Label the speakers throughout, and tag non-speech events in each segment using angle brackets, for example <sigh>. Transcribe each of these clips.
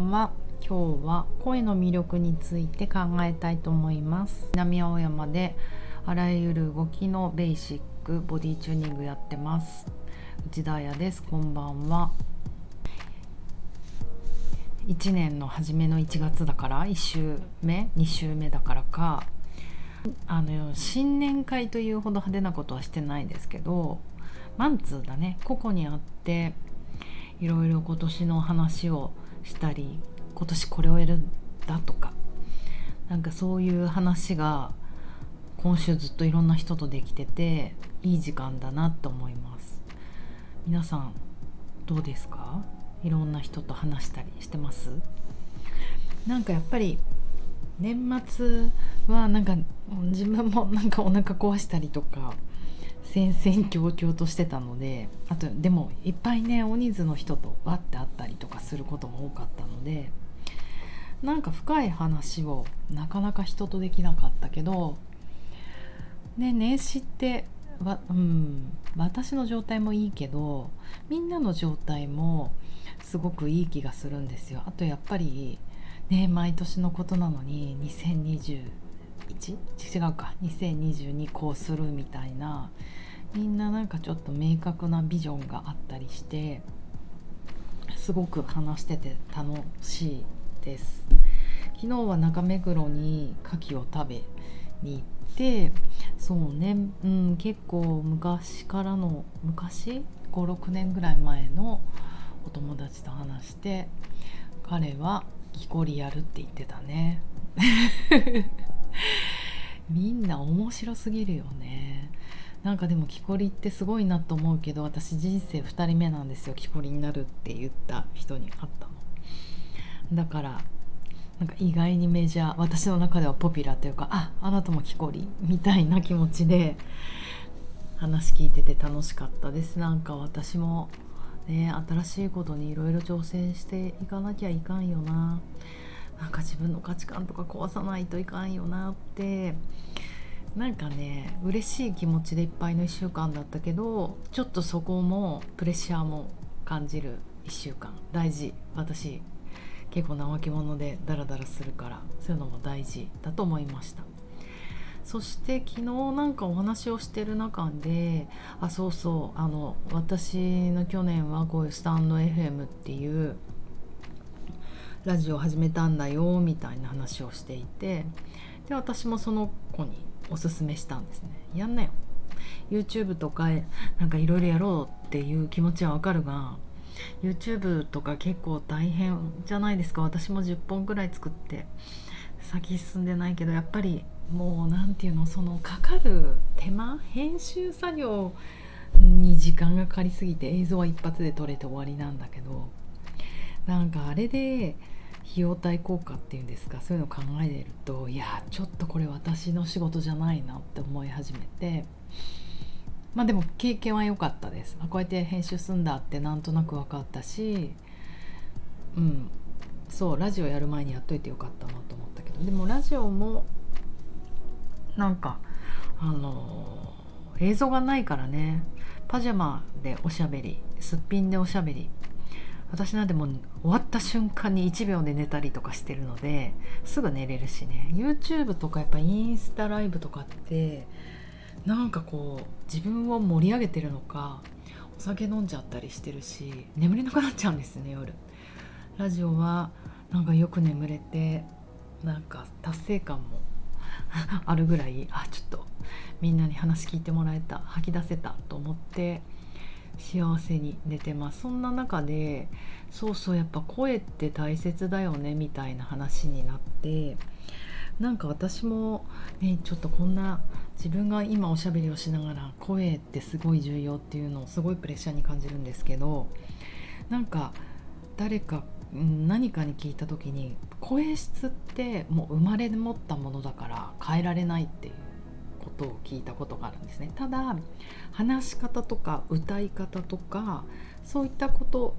Speaker 1: んは今日は声の魅力について考えたいと思います。南青山であらゆる動きのベーシックボディチューニングやってます。内田彩です。こんばんは。1年の初めの1月だから1週目2週目だからか。あの新年会というほど派手なことはしてないですけどマンツーだね。個々にあっていろいろ今年の話をしたり今年これをやるんだとかなんかそういう話が今週ずっといろんな人とできてていい時間だなと思います。皆さんどうですか？いろんな人と話したりしてます？なんかやっぱり年末はなんか自分もなんかお腹壊したりとか戦々恐々としてたのであとでもいっぱいね大人数の人とわって会ったりとかすることも多かったのでなんか深い話をなかなか人とできなかったけどね年始ってわ、うん、私の状態もいいけどみんなの状態もすごくいい気がするんですよ。あとやっぱりね毎年のことなのに202 1違うか。2022こうするみたいな。みんななんかちょっと明確なビジョンがあったりしてすごく話してて楽しいです。昨日は中目黒に牡蠣を食べに行ってそうね、うん、結構昔からの昔？56年ぐらい前のお友達と話して彼は木こりやるって言ってたね。みんな面白すぎるよね。なんかでも木こりってすごいなと思うけど私人生2人目なんですよ。木こりになるって言った人に会ったの。だからなんか意外にメジャー私の中ではポピュラーというかああなたも木こりみたいな気持ちで話聞いてて楽しかったです。なんか私もね新しいことにいろいろ挑戦していかなきゃいかんよな。なんか自分の価値観とか壊さないといかんよなって。なんかね嬉しい気持ちでいっぱいの1週間だったけどちょっとそこもプレッシャーも感じる1週間。大事。私結構怠け者でダラダラするからそういうのも大事だと思いました。そして昨日なんかお話をしてる中であそうそうあの私の去年はこういうスタンド FM っていうラジオ始めたんだよみたいな話をしていてで私もその子におすすめしたんですね。やんなよ。YouTube とかなんかいろいろやろうっていう気持ちはわかるが YouTube とか結構大変じゃないですか。私も10本ぐらい作って先進んでないけどやっぱりもう何て言うのそのかかる手間編集作業に時間がかかりすぎて映像は一発で撮れて終わりなんだけどなんかあれで費用対効果っていうんですかそういうのを考えてるといやちょっとこれ私の仕事じゃないなって思い始めてまあでも経験は良かったです。こうやって編集すんだってなんとなく分かったしうん。そうラジオやる前にやっといてよかったなと思ったけどでもラジオもなんかあのー、映像がないからね。パジャマでおしゃべりすっぴんでおしゃべり私なんてもう終わった瞬間に1秒で寝たりとかしてるのですぐ寝れるしね。YouTube とかやっぱインスタライブとかってなんかこう自分を盛り上げてるのかお酒飲んじゃったりしてるし眠れなくなっちゃうんですね夜。ラジオはなんかよく眠れてなんか達成感もあるぐらいあちょっとみんなに話聞いてもらえた吐き出せたと思って幸せに寝てます。そんな中でそうそうやっぱ声って大切だよねみたいな話になってなんか私もねちょっとこんな自分が今おしゃべりをしながら声ってすごい重要っていうのをすごいプレッシャーに感じるんですけどなんか誰か何かに聞いた時に声質ってもう生まれ持ったものだから変えられないっていう。ことを聞いたことがあるんですね。ただ話し方とか歌い方とかそういったこと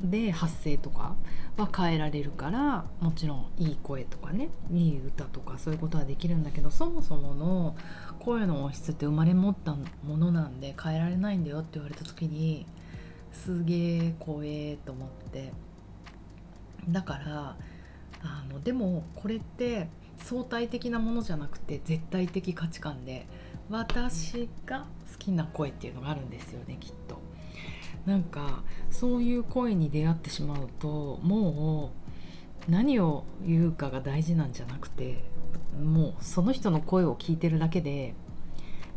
Speaker 1: で発声とかは変えられるからもちろんいい声とかねいい歌とかそういうことはできるんだけどそもそもの声の音質って生まれ持ったものなんで変えられないんだよって言われた時にすげえ怖えと思って。だからあのでもこれって相対的なものじゃなくて絶対的価値観で私が好きな声っていうのがあるんですよねきっと。なんかそういう声に出会ってしまうともう何を言うかが大事なんじゃなくてもうその人の声を聞いてるだけで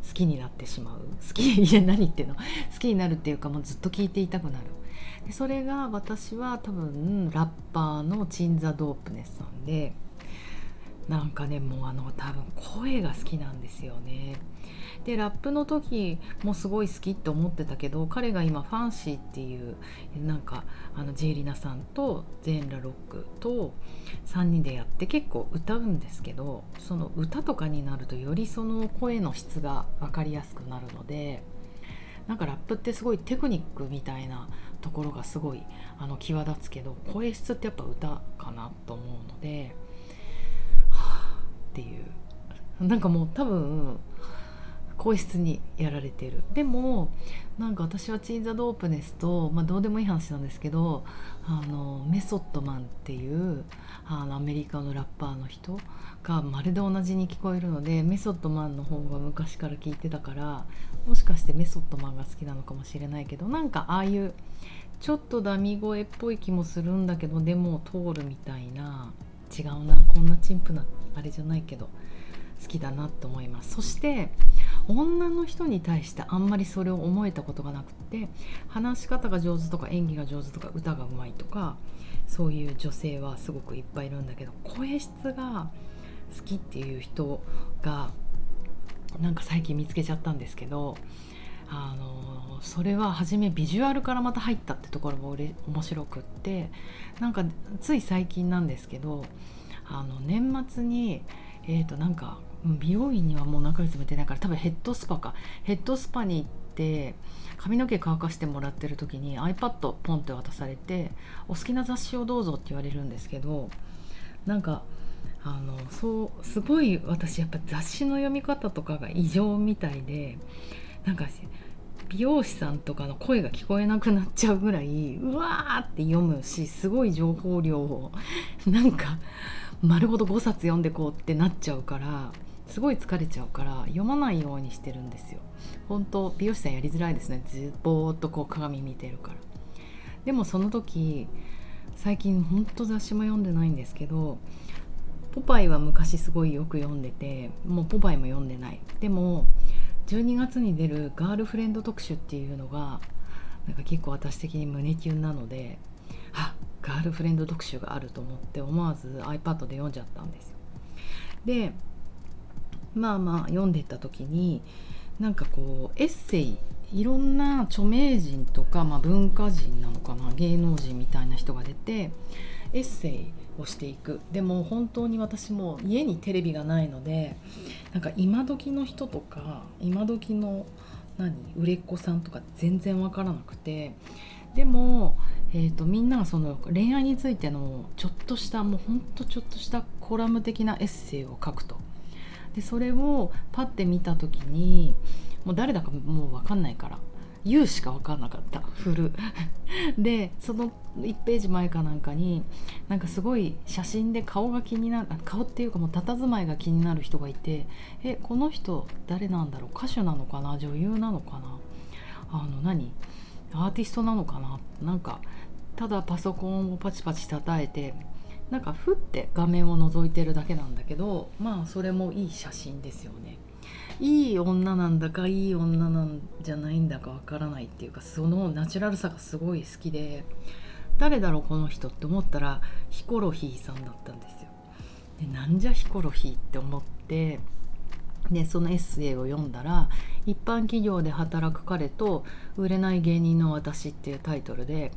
Speaker 1: 好きになってしまう。好きいや何言ってんの好きになるっていうかもうずっと聞いていたくなる。でそれが私は多分ラッパーのチンザ・ドープネスさんでなんかねもうあの多分声が好きなんですよね。でラップの時もすごい好きって思ってたけど彼が今ファンシーっていうなんかあのジェイリナさんとゼンラロックと3人でやって結構歌うんですけどその歌とかになるとよりその声の質が分かりやすくなるのでなんかラップってすごいテクニックみたいなところがすごいあの際立つけど声質ってやっぱ歌かなと思うのでっていう。なんかもう多分皇室にやられてる。でもなんか私はチーザ・ドープネスと、まあ、どうでもいい話なんですけどあのメソッドマンっていうあのアメリカのラッパーの人がまるで同じに聞こえるのでメソッドマンの方が昔から聞いてたからもしかしてメソッドマンが好きなのかもしれないけどなんかああいうちょっとダミ声っぽい気もするんだけどでも通るみたいな違うなこんな陳腐なあれじゃないけど好きだなと思います。そして女の人に対してあんまりそれを思えたことがなくって話し方が上手とか演技が上手とか歌がうまいとかそういう女性はすごくいっぱいいるんだけど声質が好きっていう人がなんか最近見つけちゃったんですけどあのそれは初めビジュアルからまた入ったってところも面白くってなんかつい最近なんですけどあの年末にえー、となんか美容院にはもう何ヶ月も行ってないから多分ヘッドスパか。ヘッドスパに行って髪の毛乾かしてもらってる時に iPad ポンって渡されて「お好きな雑誌をどうぞ」って言われるんですけどなんかあのそうすごい私やっぱ雑誌の読み方とかが異常みたいでなんか美容師さんとかの声が聞こえなくなっちゃうぐらいうわーって読むしすごい情報量を。なんか丸ごと5冊読んでこうってなっちゃうからすごい疲れちゃうから読まないようにしてるんですよ。本当美容師さんやりづらいですね。ずーっとこう鏡見てるから。でもその時最近ほんと雑誌も読んでないんですけどポパイは昔すごいよく読んでてもうポパイも読んでない。でも12月に出るガールフレンド特集っていうのがなんか結構私的に胸キュンなのであガールフレンド読集があると思って思わず iPad で読んじゃったんですよ。でまあまあ読んでった時になんかこうエッセイいろんな著名人とか、まあ、文化人なのかな芸能人みたいな人が出てエッセイをしていくでも本当に私も家にテレビがないのでなんか今時の人とか今時の何売れっ子さんとか全然わからなくてでもえーと、みんながその恋愛についてのちょっとしたもうほんとちょっとしたコラム的なエッセイを書くと。でそれをパッて見た時にもう誰だかもう分かんないから言うしか分かんなかった。フル <laughs> でその1ページ前かなんかになんかすごい写真で顔が気になる顔っていうかもう佇まいが気になる人がいてえこの人誰なんだろう？歌手なのかな？女優なのかな？あの何？アーティストなのかな？なんかただパソコンをパチパチ叩いてなんかふって画面を覗いてるだけなんだけどまあそれもいい写真ですよね。いい女なんだかいい女なんじゃないんだかわからないっていうかそのナチュラルさがすごい好きで誰だろうこの人って思ったらヒコロヒーさんだったんですよ。でなんじゃヒコロヒーって思ってでそのエッセイを読んだら「一般企業で働く彼と売れない芸人の私」っていうタイトルで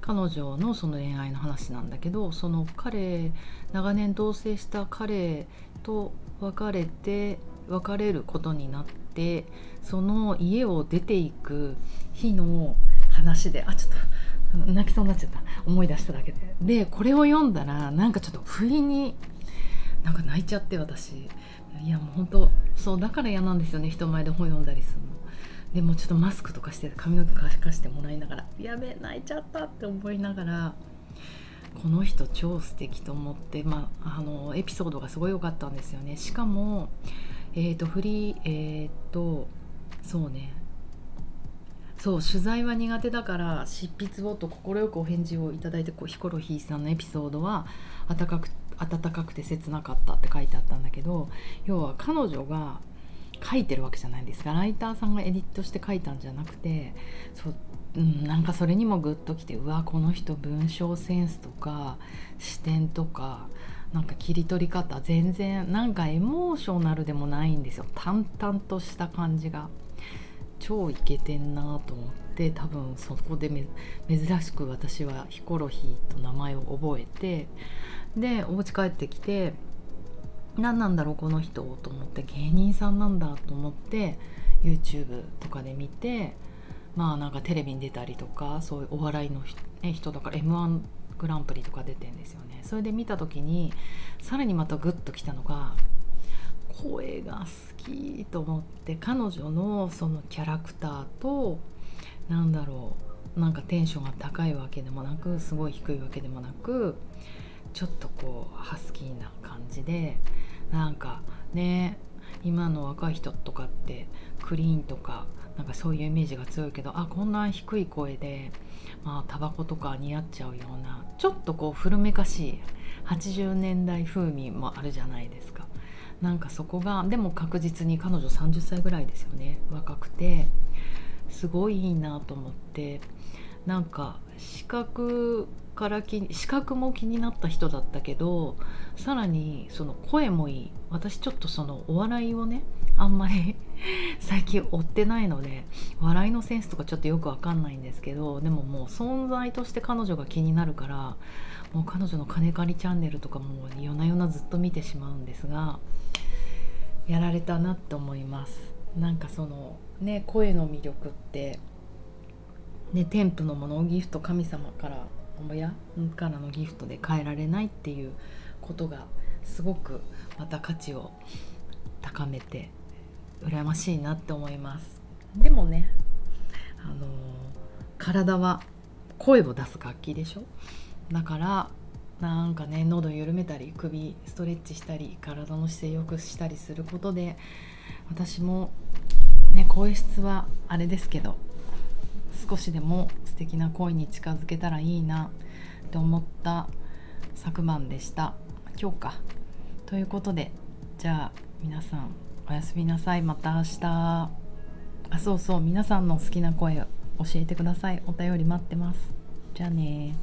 Speaker 1: 彼女のその恋愛の話なんだけどその彼長年同棲した彼と別れて別れることになってその家を出ていく日の話であちょっと泣きそうになっちゃった。思い出しただけで。でこれを読んだらなんかちょっと不意になんか泣いちゃって私。いやもう本当そうだから嫌なんですよね。人前で本読んだりするの。でもちょっとマスクとかして髪の毛乾かしてもらいながらやべえ泣いちゃったって思いながらこの人超素敵と思って、まあ、あのエピソードがすごい良かったんですよね。しかも、えーと、フリーえっ、ー、とそうね。そう取材は苦手だから執筆をと快くお返事をいただいてこうヒコロヒーさんのエピソードは温かく温かくて切なかったって書いてあったんだけど要は彼女が書いてるわけじゃないんです。がライターさんがエディットして書いたんじゃなくてそうん、なんかそれにもグッときてうわこの人文章センスとか視点とかなんか切り取り方全然なんかエモーショナルでもないんですよ。淡々とした感じが。超イケてんなと思って多分そこで珍しく私はヒコロヒーと名前を覚えてでお家帰ってきて何なんだろうこの人と思って芸人さんなんだと思って YouTube とかで見てまあなんかテレビに出たりとかそういうお笑いの人だから m 1グランプリとか出てんですよね。それで見た時にさらにまたグッときたのが声が好きと思って彼女のそのキャラクターとなんだろうなんかテンションが高いわけでもなくすごい低いわけでもなくちょっとこうハスキーな感じでなんかね今の若い人とかってクリーンとかなんかそういうイメージが強いけどあこんな低い声でまあタバコとか似合っちゃうようなちょっとこう古めかしい80年代風味もあるじゃないですか。なんかそこがでも確実に彼女30歳ぐらいですよね。若くてすごいいいなと思ってなんか視覚から気視覚も気になった人だったけどさらにその声もいい。私ちょっとそのお笑いをねあんまり <laughs> 最近追ってないので笑いのセンスとかちょっとよくわかんないんですけどでももう存在として彼女が気になるからもう彼女の金借りチャンネルとかも夜な夜なずっと見てしまうんですがやられたなって思います。なんかそのね声の魅力ってね添付のものをギフト神様から親からのギフトで変えられないっていうことがすごくまた価値を高めて羨ましいなって思います。でもねあの体は声を出す楽器でしょ？だからなんかね喉緩めたり首ストレッチしたり体の姿勢よくしたりすることで私もね声質はあれですけど少しでも素敵な恋に近づけたらいいなって思った昨晩でした。今日か。ということでじゃあ皆さんおやすみなさい。また明日。あそうそう皆さんの好きな声教えてください。お便り待ってます。じゃあね